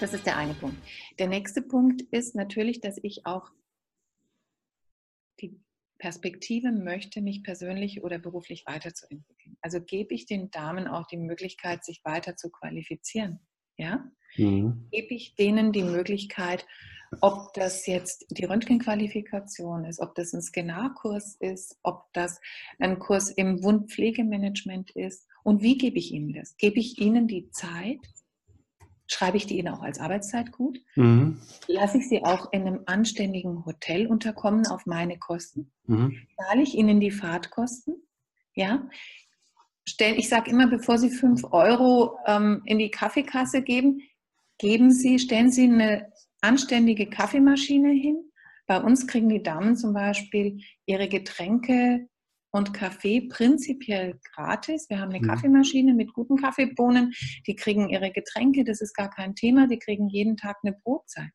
Das ist der eine Punkt. Der nächste Punkt ist natürlich, dass ich auch die Perspektive möchte, mich persönlich oder beruflich weiterzuentwickeln. Also gebe ich den Damen auch die Möglichkeit, sich weiter zu qualifizieren. Ja? Mhm. Gebe ich denen die Möglichkeit, ob das jetzt die Röntgenqualifikation ist, ob das ein Skenarkurs ist, ob das ein Kurs im Wundpflegemanagement ist und wie gebe ich ihnen das? Gebe ich ihnen die Zeit, Schreibe ich die Ihnen auch als Arbeitszeit gut? Mhm. Lasse ich Sie auch in einem anständigen Hotel unterkommen auf meine Kosten? Mhm. Zahle ich Ihnen die Fahrtkosten? Ja. ich sage immer, bevor Sie 5 Euro ähm, in die Kaffeekasse geben, geben Sie, stellen Sie eine anständige Kaffeemaschine hin. Bei uns kriegen die Damen zum Beispiel ihre Getränke und Kaffee prinzipiell gratis. Wir haben eine mhm. Kaffeemaschine mit guten Kaffeebohnen. Die kriegen ihre Getränke, das ist gar kein Thema. Die kriegen jeden Tag eine Brotzeit.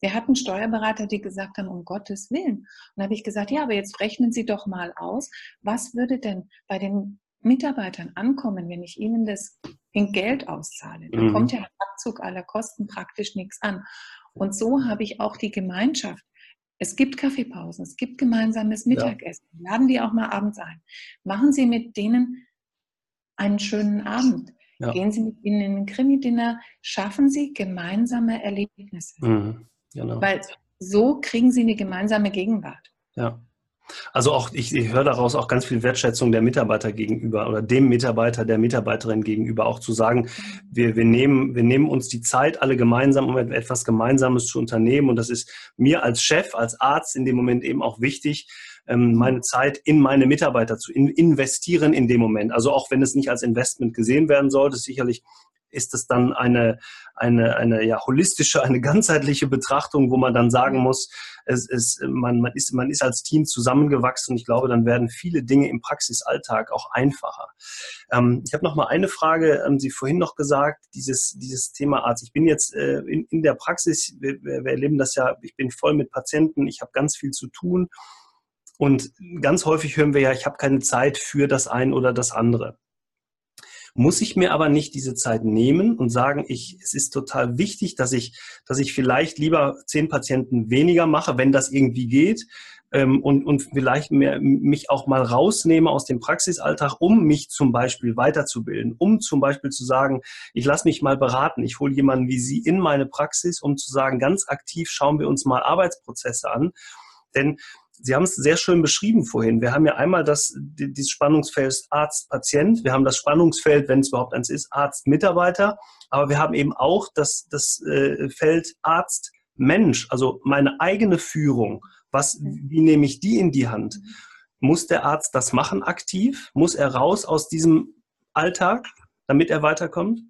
Wir hatten Steuerberater, die gesagt haben, um Gottes Willen. Und da habe ich gesagt, ja, aber jetzt rechnen Sie doch mal aus, was würde denn bei den Mitarbeitern ankommen, wenn ich ihnen das in Geld auszahle? Da mhm. kommt ja Abzug aller Kosten praktisch nichts an. Und so habe ich auch die Gemeinschaft es gibt Kaffeepausen, es gibt gemeinsames Mittagessen. Ja. Laden die auch mal abends ein. Machen Sie mit denen einen schönen Abend. Ja. Gehen Sie mit ihnen in ein Krimi-Dinner. Schaffen Sie gemeinsame Erlebnisse. Mhm. Genau. Weil so kriegen Sie eine gemeinsame Gegenwart. Ja. Also auch, ich, ich höre daraus auch ganz viel Wertschätzung der Mitarbeiter gegenüber oder dem Mitarbeiter, der Mitarbeiterin gegenüber, auch zu sagen, wir, wir, nehmen, wir nehmen uns die Zeit alle gemeinsam, um etwas Gemeinsames zu unternehmen. Und das ist mir als Chef, als Arzt in dem Moment eben auch wichtig, ähm, meine Zeit in meine Mitarbeiter zu investieren in dem Moment. Also auch wenn es nicht als Investment gesehen werden sollte, sicherlich ist es dann eine, eine, eine ja, holistische, eine ganzheitliche Betrachtung, wo man dann sagen muss, es, es, man, man, ist, man ist als Team zusammengewachsen und ich glaube, dann werden viele Dinge im Praxisalltag auch einfacher. Ähm, ich habe noch mal eine Frage, haben Sie vorhin noch gesagt, dieses, dieses Thema Arzt. Ich bin jetzt äh, in, in der Praxis, wir, wir erleben das ja, ich bin voll mit Patienten, ich habe ganz viel zu tun. Und ganz häufig hören wir ja, ich habe keine Zeit für das eine oder das andere. Muss ich mir aber nicht diese Zeit nehmen und sagen, ich, es ist total wichtig, dass ich, dass ich vielleicht lieber zehn Patienten weniger mache, wenn das irgendwie geht, ähm, und, und vielleicht mehr, mich auch mal rausnehme aus dem Praxisalltag, um mich zum Beispiel weiterzubilden, um zum Beispiel zu sagen, ich lasse mich mal beraten, ich hole jemanden wie Sie in meine Praxis, um zu sagen, ganz aktiv schauen wir uns mal Arbeitsprozesse an. Denn Sie haben es sehr schön beschrieben vorhin. Wir haben ja einmal das, dieses Spannungsfeld Arzt-Patient, wir haben das Spannungsfeld, wenn es überhaupt eins ist, Arzt-Mitarbeiter, aber wir haben eben auch das, das äh, Feld Arzt-Mensch, also meine eigene Führung. Was, wie nehme ich die in die Hand? Muss der Arzt das machen aktiv? Muss er raus aus diesem Alltag, damit er weiterkommt?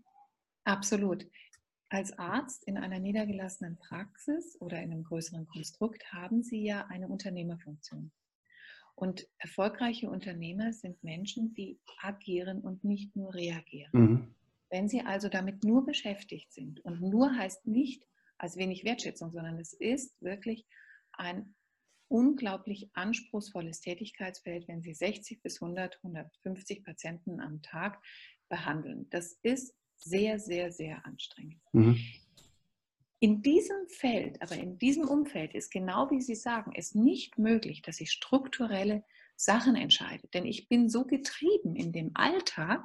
Absolut. Als Arzt in einer niedergelassenen Praxis oder in einem größeren Konstrukt haben Sie ja eine Unternehmerfunktion. Und erfolgreiche Unternehmer sind Menschen, die agieren und nicht nur reagieren. Mhm. Wenn Sie also damit nur beschäftigt sind, und nur heißt nicht als wenig Wertschätzung, sondern es ist wirklich ein unglaublich anspruchsvolles Tätigkeitsfeld, wenn Sie 60 bis 100, 150 Patienten am Tag behandeln. Das ist sehr, sehr, sehr anstrengend. Mhm. In diesem Feld, aber in diesem Umfeld ist genau wie Sie sagen, es nicht möglich, dass ich strukturelle Sachen entscheide. Denn ich bin so getrieben in dem Alltag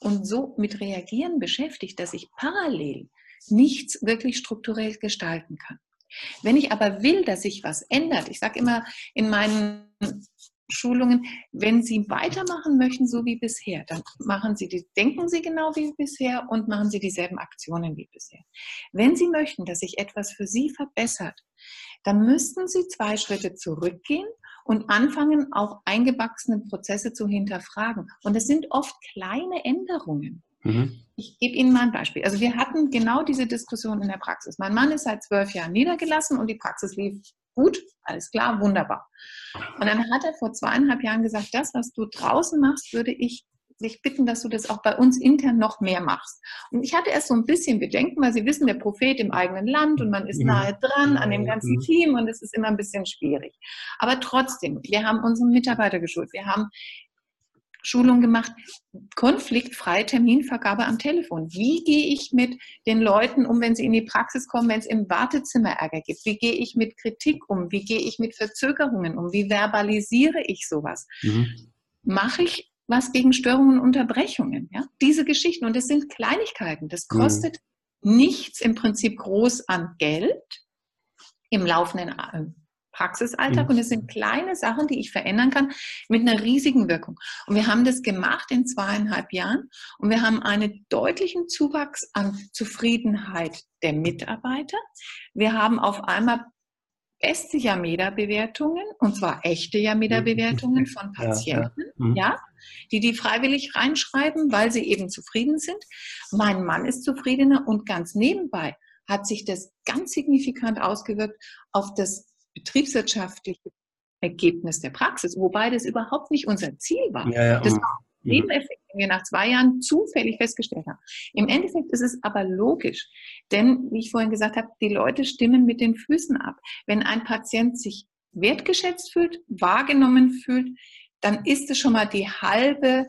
und so mit Reagieren beschäftigt, dass ich parallel nichts wirklich strukturell gestalten kann. Wenn ich aber will, dass sich was ändert, ich sage immer in meinen Schulungen, wenn Sie weitermachen möchten, so wie bisher, dann machen Sie die, denken Sie genau wie bisher und machen Sie dieselben Aktionen wie bisher. Wenn Sie möchten, dass sich etwas für Sie verbessert, dann müssten Sie zwei Schritte zurückgehen und anfangen, auch eingewachsene Prozesse zu hinterfragen. Und es sind oft kleine Änderungen. Mhm. Ich gebe Ihnen mal ein Beispiel. Also wir hatten genau diese Diskussion in der Praxis. Mein Mann ist seit zwölf Jahren niedergelassen und die Praxis lief gut, alles klar, wunderbar. Und dann hat er vor zweieinhalb Jahren gesagt, das, was du draußen machst, würde ich dich bitten, dass du das auch bei uns intern noch mehr machst. Und ich hatte erst so ein bisschen Bedenken, weil Sie wissen, der Prophet im eigenen Land und man ist mhm. nahe dran an dem ganzen mhm. Team und es ist immer ein bisschen schwierig. Aber trotzdem, wir haben unsere Mitarbeiter geschult, wir haben Schulung gemacht, konfliktfreie Terminvergabe am Telefon. Wie gehe ich mit den Leuten um, wenn sie in die Praxis kommen, wenn es im Wartezimmer Ärger gibt? Wie gehe ich mit Kritik um? Wie gehe ich mit Verzögerungen um? Wie verbalisiere ich sowas? Mhm. Mache ich was gegen Störungen und Unterbrechungen? Ja? Diese Geschichten. Und das sind Kleinigkeiten. Das mhm. kostet mhm. nichts im Prinzip groß an Geld im laufenden äh, Praxisalltag mhm. und es sind kleine Sachen, die ich verändern kann mit einer riesigen Wirkung. Und wir haben das gemacht in zweieinhalb Jahren und wir haben einen deutlichen Zuwachs an Zufriedenheit der Mitarbeiter. Wir haben auf einmal beste Yameda-Bewertungen, und zwar echte Yameda-Bewertungen mhm. von Patienten, ja, ja. Mhm. ja, die die freiwillig reinschreiben, weil sie eben zufrieden sind. Mein Mann ist zufriedener und ganz nebenbei hat sich das ganz signifikant ausgewirkt auf das betriebswirtschaftliche Ergebnis der Praxis, wobei das überhaupt nicht unser Ziel war. Ja, ja, das war ein mhm. Nebeneffekt, den wir nach zwei Jahren zufällig festgestellt haben. Im Endeffekt ist es aber logisch, denn wie ich vorhin gesagt habe, die Leute stimmen mit den Füßen ab. Wenn ein Patient sich wertgeschätzt fühlt, wahrgenommen fühlt, dann ist es schon mal die halbe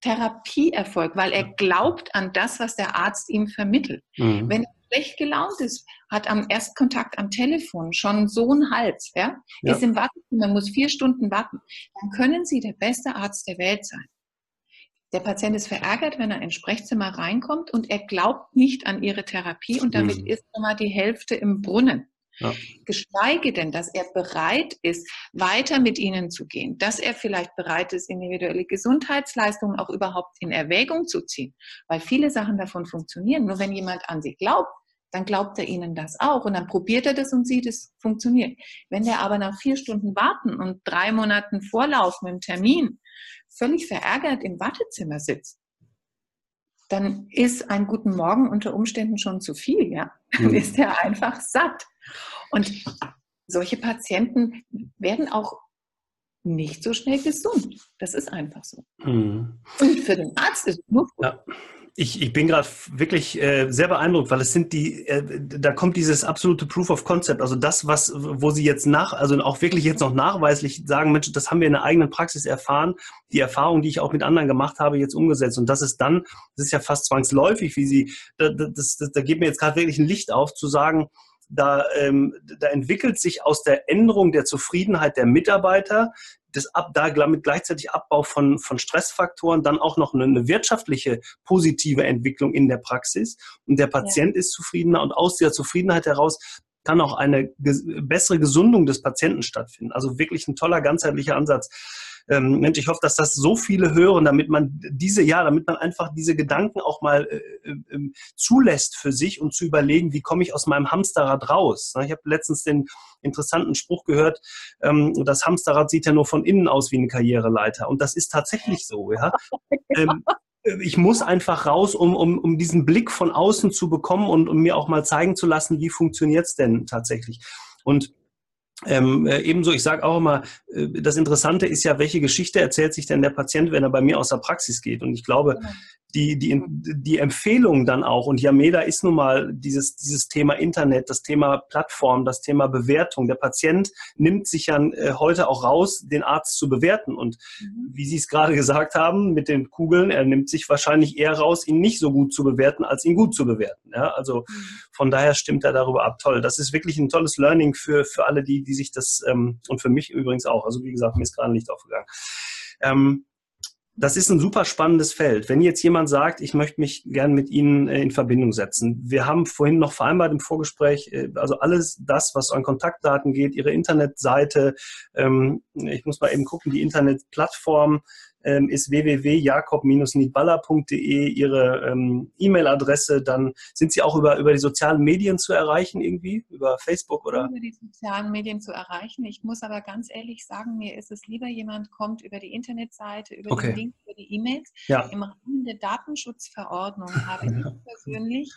Therapieerfolg, weil er glaubt an das, was der Arzt ihm vermittelt. Mhm. Wenn er schlecht gelaunt ist, hat am Erstkontakt am Telefon schon so einen Hals, ja, ja. ist im Wartezimmer, muss vier Stunden warten, dann können Sie der beste Arzt der Welt sein. Der Patient ist verärgert, wenn er ins Sprechzimmer reinkommt und er glaubt nicht an Ihre Therapie und damit mhm. ist immer die Hälfte im Brunnen. Ja. Geschweige denn, dass er bereit ist, weiter mit ihnen zu gehen, dass er vielleicht bereit ist, individuelle Gesundheitsleistungen auch überhaupt in Erwägung zu ziehen, weil viele Sachen davon funktionieren. Nur wenn jemand an sie glaubt, dann glaubt er ihnen das auch und dann probiert er das und sieht, es funktioniert. Wenn der aber nach vier Stunden warten und drei Monaten Vorlauf mit dem Termin völlig verärgert im Wartezimmer sitzt, dann ist ein guten Morgen unter Umständen schon zu viel, ja. Dann mhm. ist er einfach satt. Und solche Patienten werden auch nicht so schnell gesund. Das ist einfach so. Mhm. Und für den Arzt ist es nur gut. Ja. Ich, ich bin gerade wirklich äh, sehr beeindruckt, weil es sind die, äh, da kommt dieses absolute Proof of Concept, also das, was, wo Sie jetzt nach, also auch wirklich jetzt noch nachweislich sagen, Mensch, das haben wir in der eigenen Praxis erfahren, die Erfahrung, die ich auch mit anderen gemacht habe, jetzt umgesetzt. Und das ist dann, das ist ja fast zwangsläufig, wie Sie, da, das, das, da geht mir jetzt gerade wirklich ein Licht auf, zu sagen, da, ähm, da entwickelt sich aus der Änderung der Zufriedenheit der Mitarbeiter das ab, da mit gleichzeitig Abbau von, von Stressfaktoren dann auch noch eine, eine, wirtschaftliche positive Entwicklung in der Praxis und der Patient ja. ist zufriedener und aus der Zufriedenheit heraus kann auch eine bessere Gesundung des Patienten stattfinden. Also wirklich ein toller ganzheitlicher Ansatz ähm, Mensch, ich hoffe, dass das so viele hören, damit man diese, ja, damit man einfach diese Gedanken auch mal äh, äh, zulässt für sich und zu überlegen, wie komme ich aus meinem Hamsterrad raus. Ich habe letztens den interessanten Spruch gehört, ähm, das Hamsterrad sieht ja nur von innen aus wie eine Karriereleiter. Und das ist tatsächlich so, ja. Ähm, ich muss einfach raus, um, um, um diesen Blick von außen zu bekommen und um mir auch mal zeigen zu lassen, wie funktioniert es denn tatsächlich. Und ähm, äh, ebenso, ich sage auch immer, äh, das Interessante ist ja, welche Geschichte erzählt sich denn der Patient, wenn er bei mir aus der Praxis geht? Und ich glaube, genau die, die, die Empfehlung dann auch, und Yameda ist nun mal dieses, dieses Thema Internet, das Thema Plattform, das Thema Bewertung. Der Patient nimmt sich ja äh, heute auch raus, den Arzt zu bewerten. Und mhm. wie Sie es gerade gesagt haben, mit den Kugeln, er nimmt sich wahrscheinlich eher raus, ihn nicht so gut zu bewerten, als ihn gut zu bewerten. Ja, also mhm. von daher stimmt er darüber ab. Toll. Das ist wirklich ein tolles Learning für, für alle, die, die sich das, ähm, und für mich übrigens auch. Also wie gesagt, mir ist gerade ein Licht aufgegangen. Ähm, das ist ein super spannendes Feld. Wenn jetzt jemand sagt, ich möchte mich gern mit Ihnen äh, in Verbindung setzen. Wir haben vorhin noch vereinbart im Vorgespräch, äh, also alles das, was an Kontaktdaten geht, Ihre Internetseite, ähm, ich muss mal eben gucken, die Internetplattform, ähm, ist www.jakob-niedballer.de Ihre ähm, E-Mail-Adresse. Dann sind Sie auch über, über die sozialen Medien zu erreichen irgendwie, über Facebook oder? Über die sozialen Medien zu erreichen. Ich muss aber ganz ehrlich sagen, mir ist es lieber, jemand kommt über die Internetseite, über okay. den Link, über die E-Mails. Ja. Im Rahmen der Datenschutzverordnung habe ich persönlich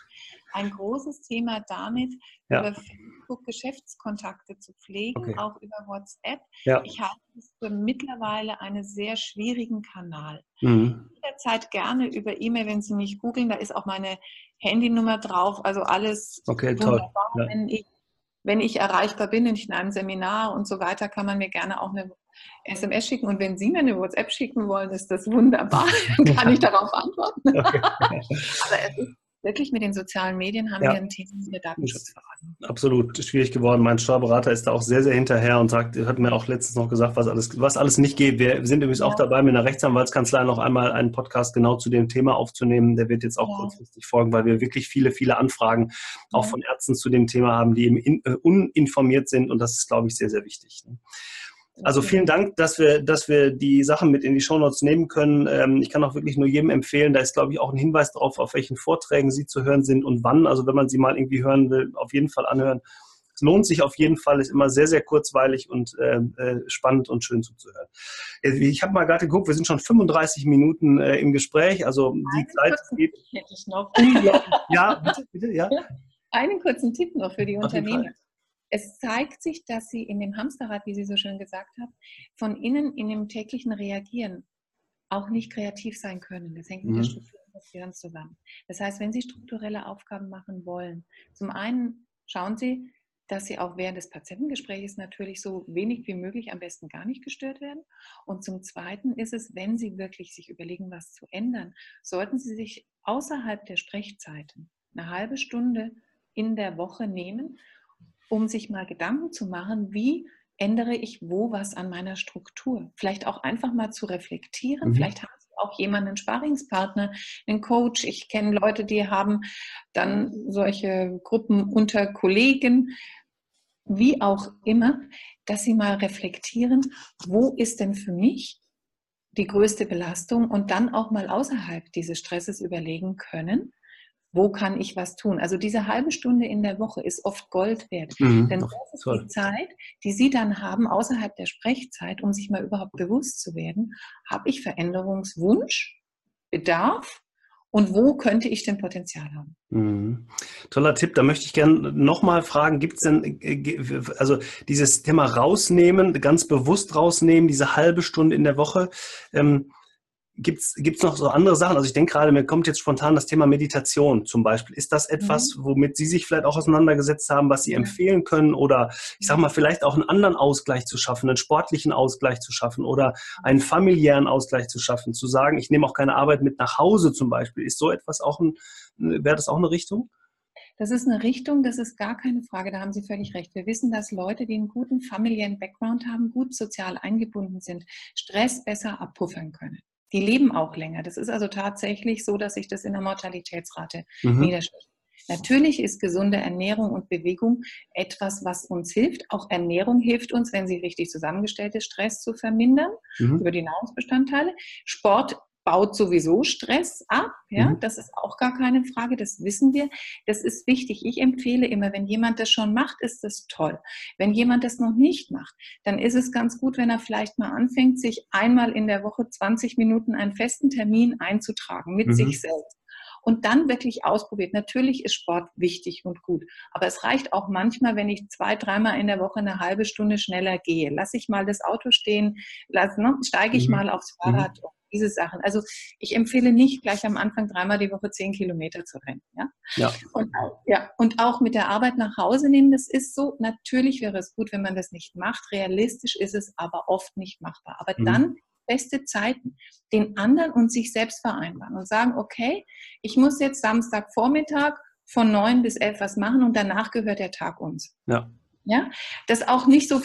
ein großes Thema damit, ja. über Facebook Geschäftskontakte zu pflegen, okay. auch über WhatsApp. Ja. Ich halte es für mittlerweile einen sehr schwierigen Kanal. Mhm. Jederzeit gerne über E-Mail, wenn Sie mich googeln, da ist auch meine Handynummer drauf, also alles okay, wunderbar. Toll. Ja. Wenn, ich, wenn ich erreichbar bin, in einem Seminar und so weiter, kann man mir gerne auch eine SMS schicken und wenn Sie mir eine WhatsApp schicken wollen, ist das wunderbar. Dann kann ich darauf antworten. Okay. Aber es ist wirklich mit den sozialen Medien haben ja. wir ein Thema mit der Datenschutzverordnung. Absolut schwierig geworden. Mein Steuerberater ist da auch sehr, sehr hinterher und sagt, hat mir auch letztens noch gesagt, was alles, was alles nicht geht. Wir sind übrigens ja. auch dabei, mit einer Rechtsanwaltskanzlei noch einmal einen Podcast genau zu dem Thema aufzunehmen. Der wird jetzt auch ja. kurzfristig folgen, weil wir wirklich viele, viele Anfragen auch von Ärzten zu dem Thema haben, die eben in, äh, uninformiert sind und das ist, glaube ich, sehr, sehr wichtig. Ne? Also vielen Dank, dass wir, dass wir die Sachen mit in die Shownotes nehmen können. Ähm, ich kann auch wirklich nur jedem empfehlen, da ist, glaube ich, auch ein Hinweis darauf, auf welchen Vorträgen sie zu hören sind und wann. Also wenn man sie mal irgendwie hören will, auf jeden Fall anhören. Es lohnt sich auf jeden Fall, ist immer sehr, sehr kurzweilig und äh, äh spannend und schön zuzuhören. Ich habe mal gerade geguckt, wir sind schon 35 Minuten äh, im Gespräch, also die Einen Zeit geht. Hätte ich noch. ja, bitte, bitte, ja. Einen kurzen Tipp noch für die Unternehmen es zeigt sich, dass sie in dem Hamsterrad, wie Sie so schön gesagt haben, von innen in dem täglichen Reagieren auch nicht kreativ sein können. Das hängt mit der mhm. Struktur des Gehirns zusammen. Das heißt, wenn Sie strukturelle Aufgaben machen wollen, zum einen schauen Sie, dass Sie auch während des Patientengesprächs natürlich so wenig wie möglich, am besten gar nicht gestört werden. Und zum Zweiten ist es, wenn Sie wirklich sich überlegen, was zu ändern, sollten Sie sich außerhalb der Sprechzeiten eine halbe Stunde in der Woche nehmen um sich mal Gedanken zu machen, wie ändere ich wo was an meiner Struktur. Vielleicht auch einfach mal zu reflektieren. Mhm. Vielleicht haben Sie auch jemanden, einen Sparingspartner, einen Coach. Ich kenne Leute, die haben dann solche Gruppen unter Kollegen, wie auch immer, dass sie mal reflektieren, wo ist denn für mich die größte Belastung und dann auch mal außerhalb dieses Stresses überlegen können, wo kann ich was tun? Also diese halbe Stunde in der Woche ist oft Gold wert. Mhm, Denn das ist toll. die Zeit, die Sie dann haben außerhalb der Sprechzeit, um sich mal überhaupt bewusst zu werden, habe ich Veränderungswunsch, Bedarf und wo könnte ich denn Potenzial haben? Mhm. Toller Tipp, da möchte ich gerne nochmal fragen, gibt es denn, äh, also dieses Thema rausnehmen, ganz bewusst rausnehmen, diese halbe Stunde in der Woche, ähm, Gibt es noch so andere Sachen? Also ich denke gerade, mir kommt jetzt spontan das Thema Meditation zum Beispiel. Ist das etwas, mhm. womit Sie sich vielleicht auch auseinandergesetzt haben, was Sie ja. empfehlen können? Oder ich sage mal, vielleicht auch einen anderen Ausgleich zu schaffen, einen sportlichen Ausgleich zu schaffen oder einen familiären Ausgleich zu schaffen, zu sagen, ich nehme auch keine Arbeit mit nach Hause zum Beispiel. Ist so etwas auch ein, wäre das auch eine Richtung? Das ist eine Richtung, das ist gar keine Frage, da haben Sie völlig recht. Wir wissen, dass Leute, die einen guten familiären Background haben, gut sozial eingebunden sind, Stress besser abpuffern können die leben auch länger. Das ist also tatsächlich so, dass sich das in der Mortalitätsrate mhm. niederschlägt. Natürlich ist gesunde Ernährung und Bewegung etwas, was uns hilft. Auch Ernährung hilft uns, wenn sie richtig zusammengestellt ist, Stress zu vermindern mhm. über die Nahrungsbestandteile. Sport baut sowieso Stress ab. Ja, mhm. das ist auch gar keine Frage. Das wissen wir. Das ist wichtig. Ich empfehle immer, wenn jemand das schon macht, ist das toll. Wenn jemand das noch nicht macht, dann ist es ganz gut, wenn er vielleicht mal anfängt, sich einmal in der Woche 20 Minuten einen festen Termin einzutragen mit mhm. sich selbst und dann wirklich ausprobiert. Natürlich ist Sport wichtig und gut, aber es reicht auch manchmal, wenn ich zwei, dreimal in der Woche eine halbe Stunde schneller gehe. Lass ich mal das Auto stehen, lass, ne, steige ich mhm. mal aufs Fahrrad mhm diese Sachen. Also ich empfehle nicht gleich am Anfang dreimal die Woche zehn Kilometer zu rennen. Ja? Ja. Und, ja, und auch mit der Arbeit nach Hause nehmen, das ist so, natürlich wäre es gut, wenn man das nicht macht. Realistisch ist es aber oft nicht machbar. Aber mhm. dann beste Zeiten, den anderen und sich selbst vereinbaren und sagen, okay, ich muss jetzt Samstagvormittag von neun bis elf was machen und danach gehört der Tag uns. Ja. Ja, das auch nicht so,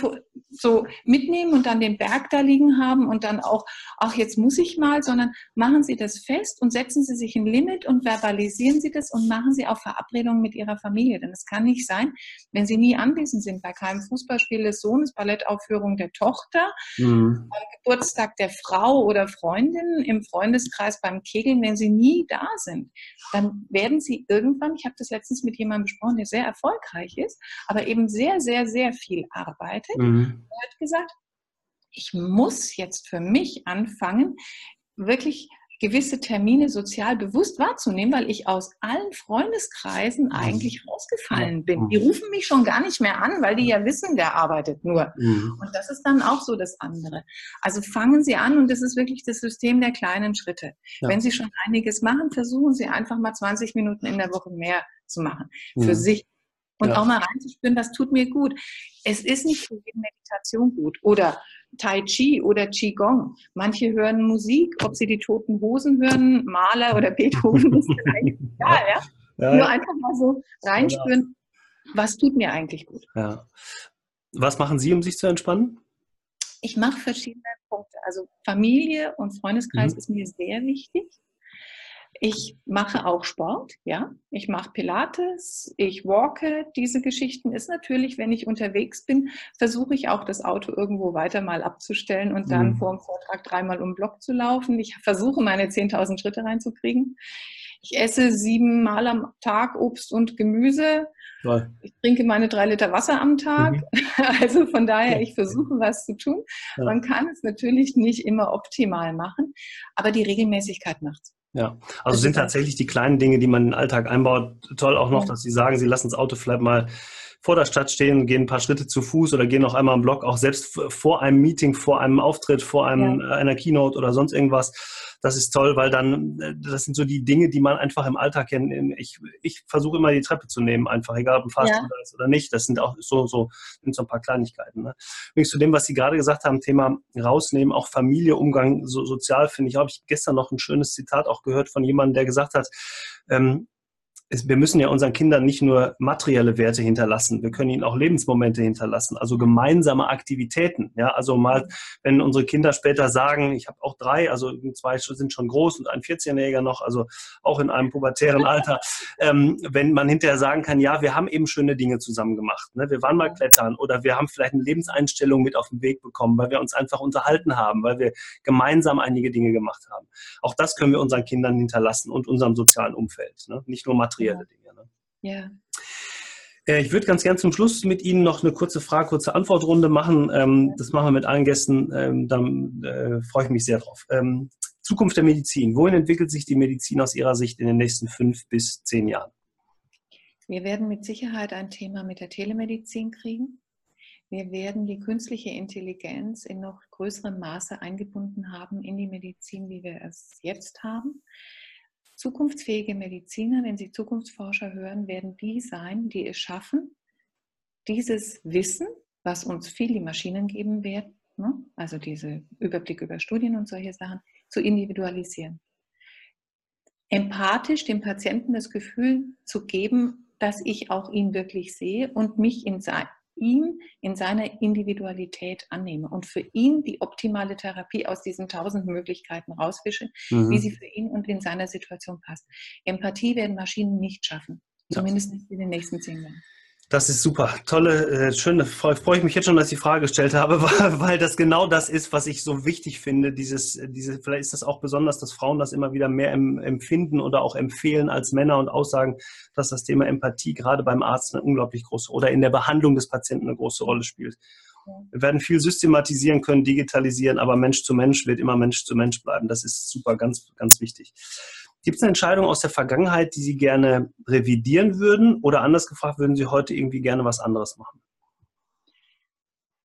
so mitnehmen und dann den Berg da liegen haben und dann auch, ach, jetzt muss ich mal, sondern machen Sie das fest und setzen Sie sich ein Limit und verbalisieren Sie das und machen Sie auch Verabredungen mit Ihrer Familie. Denn es kann nicht sein, wenn Sie nie anwesend sind bei keinem Fußballspiel des Sohnes, Ballettaufführung der Tochter, mhm. Geburtstag der Frau oder Freundin, im Freundeskreis beim Kegeln, wenn Sie nie da sind, dann werden Sie irgendwann, ich habe das letztens mit jemandem besprochen, der sehr erfolgreich ist, aber eben sehr, sehr, sehr viel arbeitet. Mhm. Er hat gesagt, ich muss jetzt für mich anfangen, wirklich gewisse Termine sozial bewusst wahrzunehmen, weil ich aus allen Freundeskreisen mhm. eigentlich rausgefallen bin. Die rufen mich schon gar nicht mehr an, weil die ja wissen, der arbeitet nur. Mhm. Und das ist dann auch so das andere. Also fangen Sie an und das ist wirklich das System der kleinen Schritte. Ja. Wenn Sie schon einiges machen, versuchen Sie einfach mal 20 Minuten in der Woche mehr zu machen. Für mhm. sich und ja. auch mal reinzuspüren, das tut mir gut. Es ist nicht für jeden Meditation gut oder Tai Chi oder Qigong. Manche hören Musik, ob sie die Toten Hosen hören, Maler oder Beethoven, ist eigentlich egal, ja. ja. Nur einfach mal so reinspüren, was tut mir eigentlich gut. Ja. Was machen Sie, um sich zu entspannen? Ich mache verschiedene Punkte. Also Familie und Freundeskreis mhm. ist mir sehr wichtig. Ich mache auch Sport, ja. Ich mache Pilates, ich walke. Diese Geschichten ist natürlich, wenn ich unterwegs bin, versuche ich auch das Auto irgendwo weiter mal abzustellen und dann mhm. vor dem Vortrag dreimal um den Block zu laufen. Ich versuche meine 10.000 Schritte reinzukriegen. Ich esse siebenmal am Tag Obst und Gemüse. Toll. Ich trinke meine drei Liter Wasser am Tag. Mhm. Also von daher, ich versuche was zu tun. Ja. Man kann es natürlich nicht immer optimal machen, aber die Regelmäßigkeit macht es. Ja, also sind tatsächlich die kleinen Dinge, die man in den Alltag einbaut, toll auch noch, dass Sie sagen, Sie lassen das Auto vielleicht mal vor der Stadt stehen, gehen ein paar Schritte zu Fuß oder gehen noch einmal am Block, auch selbst vor einem Meeting, vor einem Auftritt, vor einem, ja. Äh, einer Keynote oder sonst irgendwas. Das ist toll, weil dann, äh, das sind so die Dinge, die man einfach im Alltag kennt. Ich, ich versuche immer die Treppe zu nehmen, einfach, egal ob ein Fahrstuhl ja. ist oder nicht. Das sind auch so, so, sind so ein paar Kleinigkeiten. Ne? Übrigens zu dem, was Sie gerade gesagt haben, Thema rausnehmen, auch Familie, Umgang, so sozial, finde ich, habe ich gestern noch ein schönes Zitat auch gehört von jemandem, der gesagt hat, ähm, wir müssen ja unseren Kindern nicht nur materielle Werte hinterlassen, wir können ihnen auch Lebensmomente hinterlassen, also gemeinsame Aktivitäten. Ja, also mal, wenn unsere Kinder später sagen, ich habe auch drei, also zwei sind schon groß und ein 14-Jähriger noch, also auch in einem pubertären Alter, ähm, wenn man hinterher sagen kann, ja, wir haben eben schöne Dinge zusammen gemacht. Ne? Wir waren mal klettern oder wir haben vielleicht eine Lebenseinstellung mit auf den Weg bekommen, weil wir uns einfach unterhalten haben, weil wir gemeinsam einige Dinge gemacht haben. Auch das können wir unseren Kindern hinterlassen und unserem sozialen Umfeld. Ne? Nicht nur materiell materielle Dinge. Ne? Ja. Äh, ich würde ganz gern zum Schluss mit Ihnen noch eine kurze Frage, kurze Antwortrunde machen. Ähm, das machen wir mit allen Gästen. Ähm, da äh, freue ich mich sehr drauf. Ähm, Zukunft der Medizin. Wohin entwickelt sich die Medizin aus Ihrer Sicht in den nächsten fünf bis zehn Jahren? Wir werden mit Sicherheit ein Thema mit der Telemedizin kriegen. Wir werden die künstliche Intelligenz in noch größerem Maße eingebunden haben in die Medizin, wie wir es jetzt haben. Zukunftsfähige Mediziner, wenn Sie Zukunftsforscher hören, werden die sein, die es schaffen, dieses Wissen, was uns viel die Maschinen geben werden, ne? also diese Überblick über Studien und solche Sachen, zu individualisieren. Empathisch dem Patienten das Gefühl zu geben, dass ich auch ihn wirklich sehe und mich in ihn in seiner Individualität annehme und für ihn die optimale Therapie aus diesen tausend Möglichkeiten rausfische, mhm. wie sie für ihn und in seiner Situation passt. Empathie werden Maschinen nicht schaffen, zumindest nicht in den nächsten zehn Jahren. Das ist super. Tolle, äh, schöne, freue ich mich jetzt schon, dass ich die Frage gestellt habe, weil, weil das genau das ist, was ich so wichtig finde. Dieses, diese, vielleicht ist das auch besonders, dass Frauen das immer wieder mehr empfinden oder auch empfehlen als Männer und aussagen, dass das Thema Empathie gerade beim Arzt eine unglaublich große oder in der Behandlung des Patienten eine große Rolle spielt. Wir werden viel systematisieren können, digitalisieren, aber Mensch zu Mensch wird immer Mensch zu Mensch bleiben. Das ist super, ganz, ganz wichtig. Gibt es eine Entscheidung aus der Vergangenheit, die Sie gerne revidieren würden? Oder anders gefragt, würden Sie heute irgendwie gerne was anderes machen?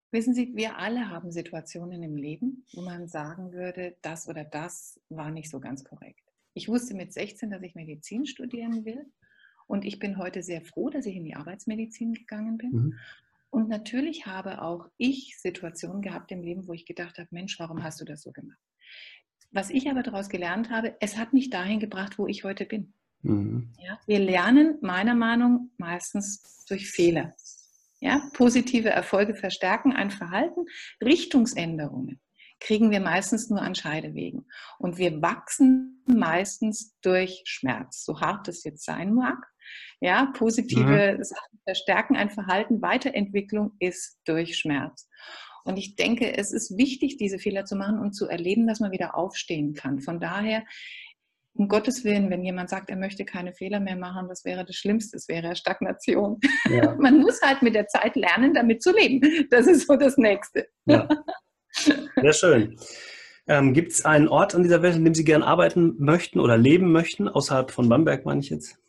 Wissen Sie, wir alle haben Situationen im Leben, wo man sagen würde, das oder das war nicht so ganz korrekt. Ich wusste mit 16, dass ich Medizin studieren will. Und ich bin heute sehr froh, dass ich in die Arbeitsmedizin gegangen bin. Mhm. Und natürlich habe auch ich Situationen gehabt im Leben, wo ich gedacht habe, Mensch, warum hast du das so gemacht? Was ich aber daraus gelernt habe, es hat mich dahin gebracht, wo ich heute bin. Mhm. Ja, wir lernen meiner Meinung nach meistens durch Fehler. Ja, positive Erfolge verstärken ein Verhalten, Richtungsänderungen kriegen wir meistens nur an Scheidewegen. Und wir wachsen meistens durch Schmerz, so hart es jetzt sein mag. Ja, positive mhm. Sachen verstärken ein Verhalten, Weiterentwicklung ist durch Schmerz. Und ich denke, es ist wichtig, diese Fehler zu machen und zu erleben, dass man wieder aufstehen kann. Von daher, um Gottes Willen, wenn jemand sagt, er möchte keine Fehler mehr machen, das wäre das Schlimmste, das wäre Stagnation. Ja. Man muss halt mit der Zeit lernen, damit zu leben. Das ist so das Nächste. Ja. Sehr schön. Ähm, Gibt es einen Ort an dieser Welt, in dem Sie gerne arbeiten möchten oder leben möchten, außerhalb von Bamberg, meine ich jetzt?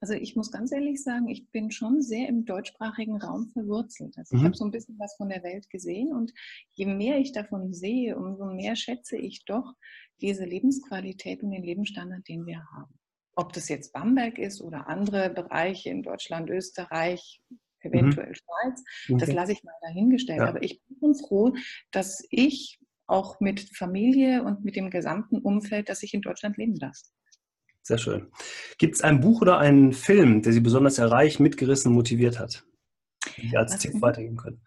Also ich muss ganz ehrlich sagen, ich bin schon sehr im deutschsprachigen Raum verwurzelt. Also mhm. ich habe so ein bisschen was von der Welt gesehen und je mehr ich davon sehe, umso mehr schätze ich doch diese Lebensqualität und den Lebensstandard, den wir haben. Ob das jetzt Bamberg ist oder andere Bereiche in Deutschland, Österreich, eventuell mhm. Schweiz, okay. das lasse ich mal dahingestellt. Ja. Aber ich bin bin froh, dass ich auch mit Familie und mit dem gesamten Umfeld, dass ich in Deutschland leben darf. Sehr schön. Gibt es ein Buch oder einen Film, der Sie besonders erreicht, mitgerissen, motiviert hat, die Sie als Was Tipp weitergeben können?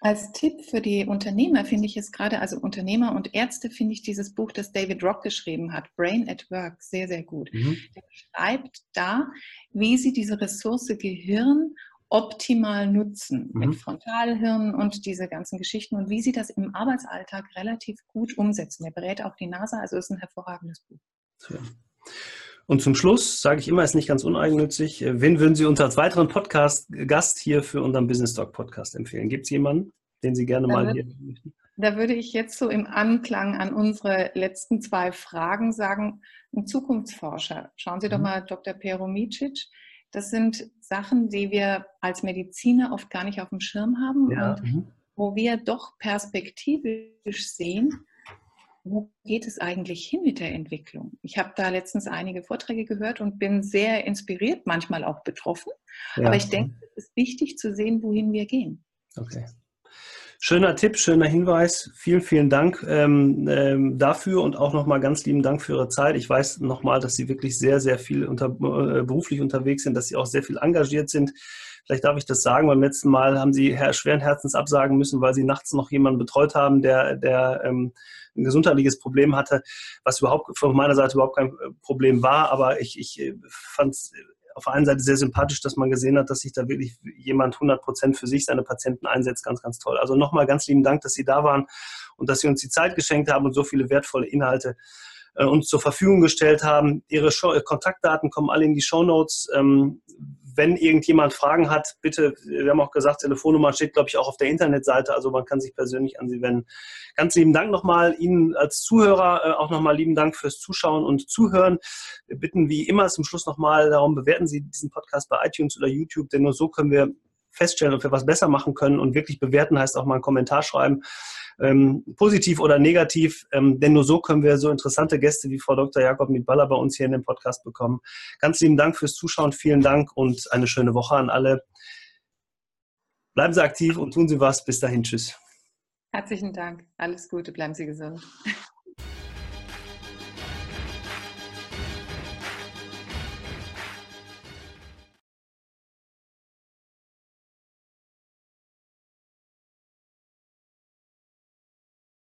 Als Tipp für die Unternehmer finde ich es gerade, also Unternehmer und Ärzte finde ich dieses Buch, das David Rock geschrieben hat, Brain at Work, sehr, sehr gut. Mhm. Der beschreibt da, wie sie diese Ressource Gehirn optimal nutzen mhm. mit Frontalhirn und diese ganzen Geschichten und wie sie das im Arbeitsalltag relativ gut umsetzen. Er berät auch die NASA, also ist ein hervorragendes Buch. Und zum Schluss sage ich immer, ist nicht ganz uneigennützig. Äh, wen würden Sie uns als weiteren Podcast-Gast hier für unseren Business Talk Podcast empfehlen? Gibt es jemanden, den Sie gerne da mal würde, hier möchten? Da würde ich jetzt so im Anklang an unsere letzten zwei Fragen sagen, ein Zukunftsforscher. Schauen Sie mhm. doch mal Dr. Peromicic. Das sind Sachen, die wir als Mediziner oft gar nicht auf dem Schirm haben ja. und mhm. wo wir doch perspektivisch sehen, wo geht es eigentlich hin mit der Entwicklung? Ich habe da letztens einige Vorträge gehört und bin sehr inspiriert, manchmal auch betroffen. Ja. Aber ich denke, es ist wichtig zu sehen, wohin wir gehen. Okay. Schöner Tipp, schöner Hinweis. Vielen, vielen Dank ähm, ähm, dafür und auch nochmal ganz lieben Dank für Ihre Zeit. Ich weiß nochmal, dass Sie wirklich sehr, sehr viel unter, äh, beruflich unterwegs sind, dass Sie auch sehr viel engagiert sind. Vielleicht darf ich das sagen. Beim letzten Mal haben Sie schweren Herzens absagen müssen, weil Sie nachts noch jemanden betreut haben, der, der ähm, ein gesundheitliches Problem hatte, was überhaupt von meiner Seite überhaupt kein äh, Problem war. Aber ich, ich äh, fand es auf der einen Seite sehr sympathisch, dass man gesehen hat, dass sich da wirklich jemand 100 Prozent für sich, seine Patienten einsetzt. Ganz, ganz toll. Also nochmal ganz lieben Dank, dass Sie da waren und dass Sie uns die Zeit geschenkt haben und so viele wertvolle Inhalte äh, uns zur Verfügung gestellt haben. Ihre Show, Kontaktdaten kommen alle in die Show Notes. Ähm, wenn irgendjemand Fragen hat, bitte, wir haben auch gesagt, Telefonnummer steht, glaube ich, auch auf der Internetseite, also man kann sich persönlich an Sie wenden. Ganz lieben Dank nochmal Ihnen als Zuhörer, äh, auch nochmal lieben Dank fürs Zuschauen und Zuhören. Wir bitten wie immer zum Schluss nochmal darum, bewerten Sie diesen Podcast bei iTunes oder YouTube, denn nur so können wir feststellen, ob wir was besser machen können und wirklich bewerten heißt auch mal einen Kommentar schreiben ähm, positiv oder negativ, ähm, denn nur so können wir so interessante Gäste wie Frau Dr. Jakob Mietballer bei uns hier in dem Podcast bekommen. Ganz lieben Dank fürs Zuschauen, vielen Dank und eine schöne Woche an alle. Bleiben Sie aktiv und tun Sie was. Bis dahin, tschüss. Herzlichen Dank. Alles Gute, bleiben Sie gesund.